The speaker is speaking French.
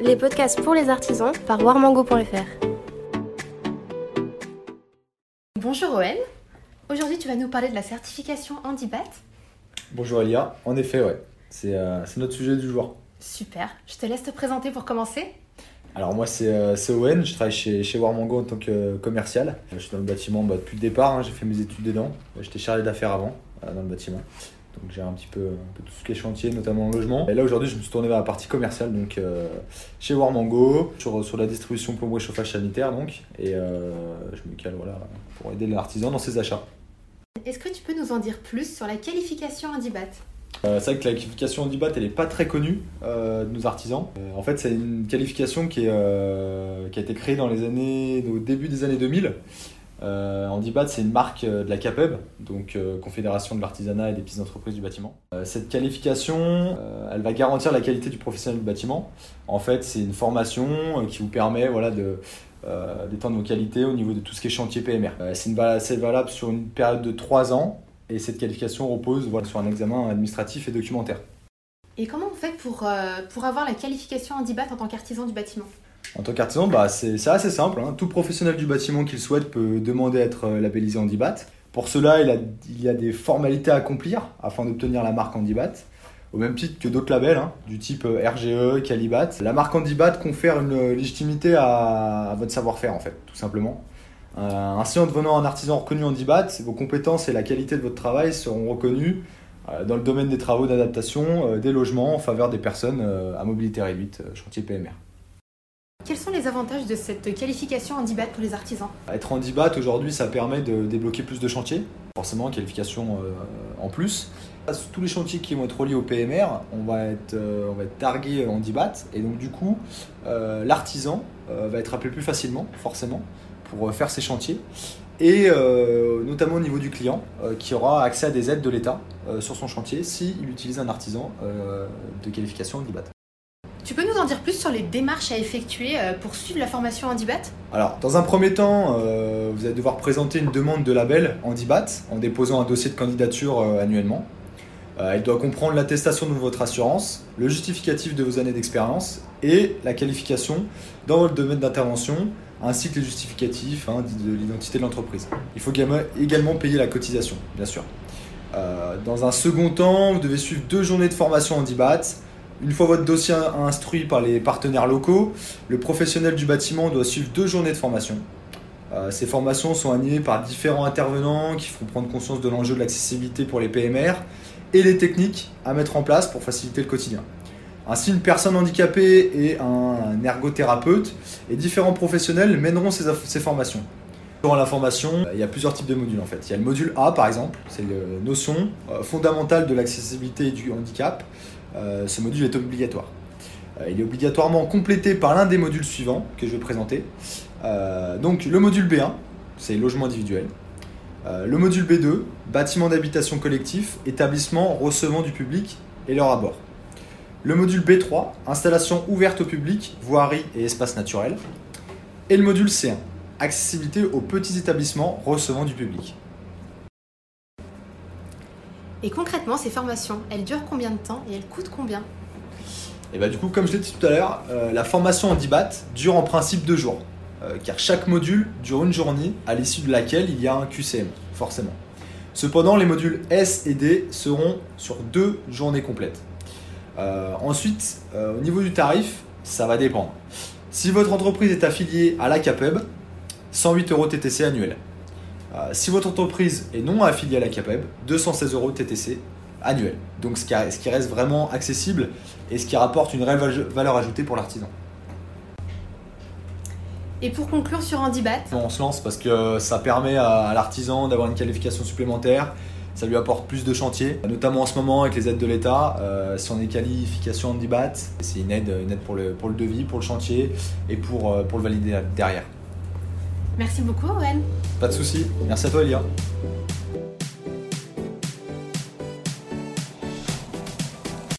les podcasts pour les artisans par warmango.fr. Bonjour Owen, aujourd'hui tu vas nous parler de la certification Handibat. Bonjour Elia, en effet ouais, c'est euh, c'est notre sujet du jour. Super, je te laisse te présenter pour commencer. Alors moi c'est euh, c'est Owen, je travaille chez, chez Warmango en tant que euh, commercial. Je suis dans le bâtiment bah, depuis le départ, hein, j'ai fait mes études dedans. J'étais chargé d'affaires avant euh, dans le bâtiment. Donc j'ai un petit peu, un peu tout ce qui est chantier, notamment le logement. Et là aujourd'hui je me suis tourné vers la partie commerciale, donc euh, chez Warmango, sur, sur la distribution plomberie chauffage sanitaire donc. Et euh, je me cale voilà, pour aider l'artisan dans ses achats. Est-ce que tu peux nous en dire plus sur la qualification Handibat Euh, c'est vrai que la qualification Handibat, elle n'est pas très connue euh, de nos artisans. Euh, en fait, c'est une qualification qui, est, qui a été créée dans les années, au début des années 2000. Euh, c'est une marque euh, de la CAPEB, donc euh, Confédération de l'artisanat et des petites entreprises du bâtiment. Euh, cette qualification, elle va garantir la qualité du professionnel du bâtiment. En fait, c'est une formation qui vous permet voilà, de, d'étendre vos qualités au niveau de tout ce qui est chantier PMR. C'est, valable sur une période de 3 ans et cette qualification repose voilà, sur un examen administratif et documentaire. Et comment on fait pour, pour avoir la qualification Handibat en tant qu'artisan du bâtiment? En tant qu'artisan, bah, c'est assez simple. hein. Tout professionnel du bâtiment qui le souhaite peut demander à être euh, labellisé Handibat. Pour cela, il, a, y a des formalités à accomplir afin d'obtenir la marque Handibat. Au même titre que d'autres labels, hein, du type euh, RGE, Calibat. La marque Handibat confère une euh, légitimité à, votre savoir-faire, en fait, tout simplement. Ainsi, en devenant un artisan reconnu Handibat, vos compétences et la qualité de votre travail seront reconnues dans le domaine des travaux d'adaptation des logements en faveur des personnes à mobilité réduite, chantier PMR. Quels sont les avantages de cette qualification Handibat pour les artisans Être handibat aujourd'hui, ça permet de débloquer plus de chantiers. Forcément, qualification euh, en plus. Tous les chantiers qui vont être reliés au PMR, on va être, euh, on va être targué. Et donc, du coup, euh, l'artisan va être appelé plus facilement, forcément, pour faire ses chantiers. Et notamment au niveau du client, qui aura accès à des aides de l'État sur son chantier s'il utilise un artisan de qualification handibat. Peux nous en dire plus sur les démarches à effectuer euh, pour suivre la formation Handibat Alors, dans un premier temps, euh, vous allez devoir présenter une demande de label Handibat en déposant un dossier de candidature euh, annuellement. Euh, elle doit comprendre l'attestation de votre assurance, le justificatif de vos années d'expérience et la qualification dans votre domaine d'intervention, ainsi que les justificatifs hein, de l'identité de l'entreprise. Il faut également- payer la cotisation, bien sûr. Dans un second temps, vous devez suivre deux journées de formation Handibat. Une fois votre dossier instruit par les partenaires locaux, le professionnel du bâtiment doit suivre deux journées de formation. Euh, ces formations sont animées par différents intervenants qui feront prendre conscience de l'enjeu de l'accessibilité pour les PMR et les techniques à mettre en place pour faciliter le quotidien. Ainsi, une personne handicapée et un ergothérapeute et différents professionnels mèneront ces formations. Durant la formation, euh, il y a plusieurs types de modules en fait. Il y a le module A par exemple, c'est la notion euh, fondamentale de l'accessibilité et du handicap. Euh, ce module est obligatoire. Euh, il est obligatoirement complété par l'un des modules suivants que je vais présenter. Euh, donc le module B1, c'est logement individuel. Le module B2, bâtiment d'habitation collectif, établissement recevant du public et leur abord. Le module B3, installation ouverte au public, voirie et espace naturel. Et le module C1, accessibilité aux petits établissements recevant du public. Et concrètement, ces formations, elles durent combien de temps et elles coûtent combien? Et bah du coup, comme je l'ai dit tout à l'heure, euh, la formation en 10 BAT dure en principe deux jours, euh, car chaque module dure une journée, à l'issue de laquelle il y a un QCM, forcément. Cependant, les modules S et D seront sur deux journées complètes. Euh, ensuite, au niveau du tarif, ça va dépendre. Si votre entreprise est affiliée à la CAPEB, 108 euros TTC annuel. Euh, si votre entreprise est non affiliée à la CAPEB, 216 euros TTC annuel. Donc ce qui, a- ce qui reste vraiment accessible et ce qui rapporte une réelle val- valeur ajoutée pour l'artisan. Et pour conclure sur Handibat, On se lance parce que ça permet à, à l'artisan d'avoir une qualification supplémentaire, ça lui apporte plus de chantiers, notamment en ce moment avec les aides de l'État. Euh, si on est qualification handibat, c'est une aide, une aide pour, le, pour le devis, pour le chantier et pour, euh, pour le valider derrière. Merci beaucoup Owen. Pas de souci, merci à toi Elia.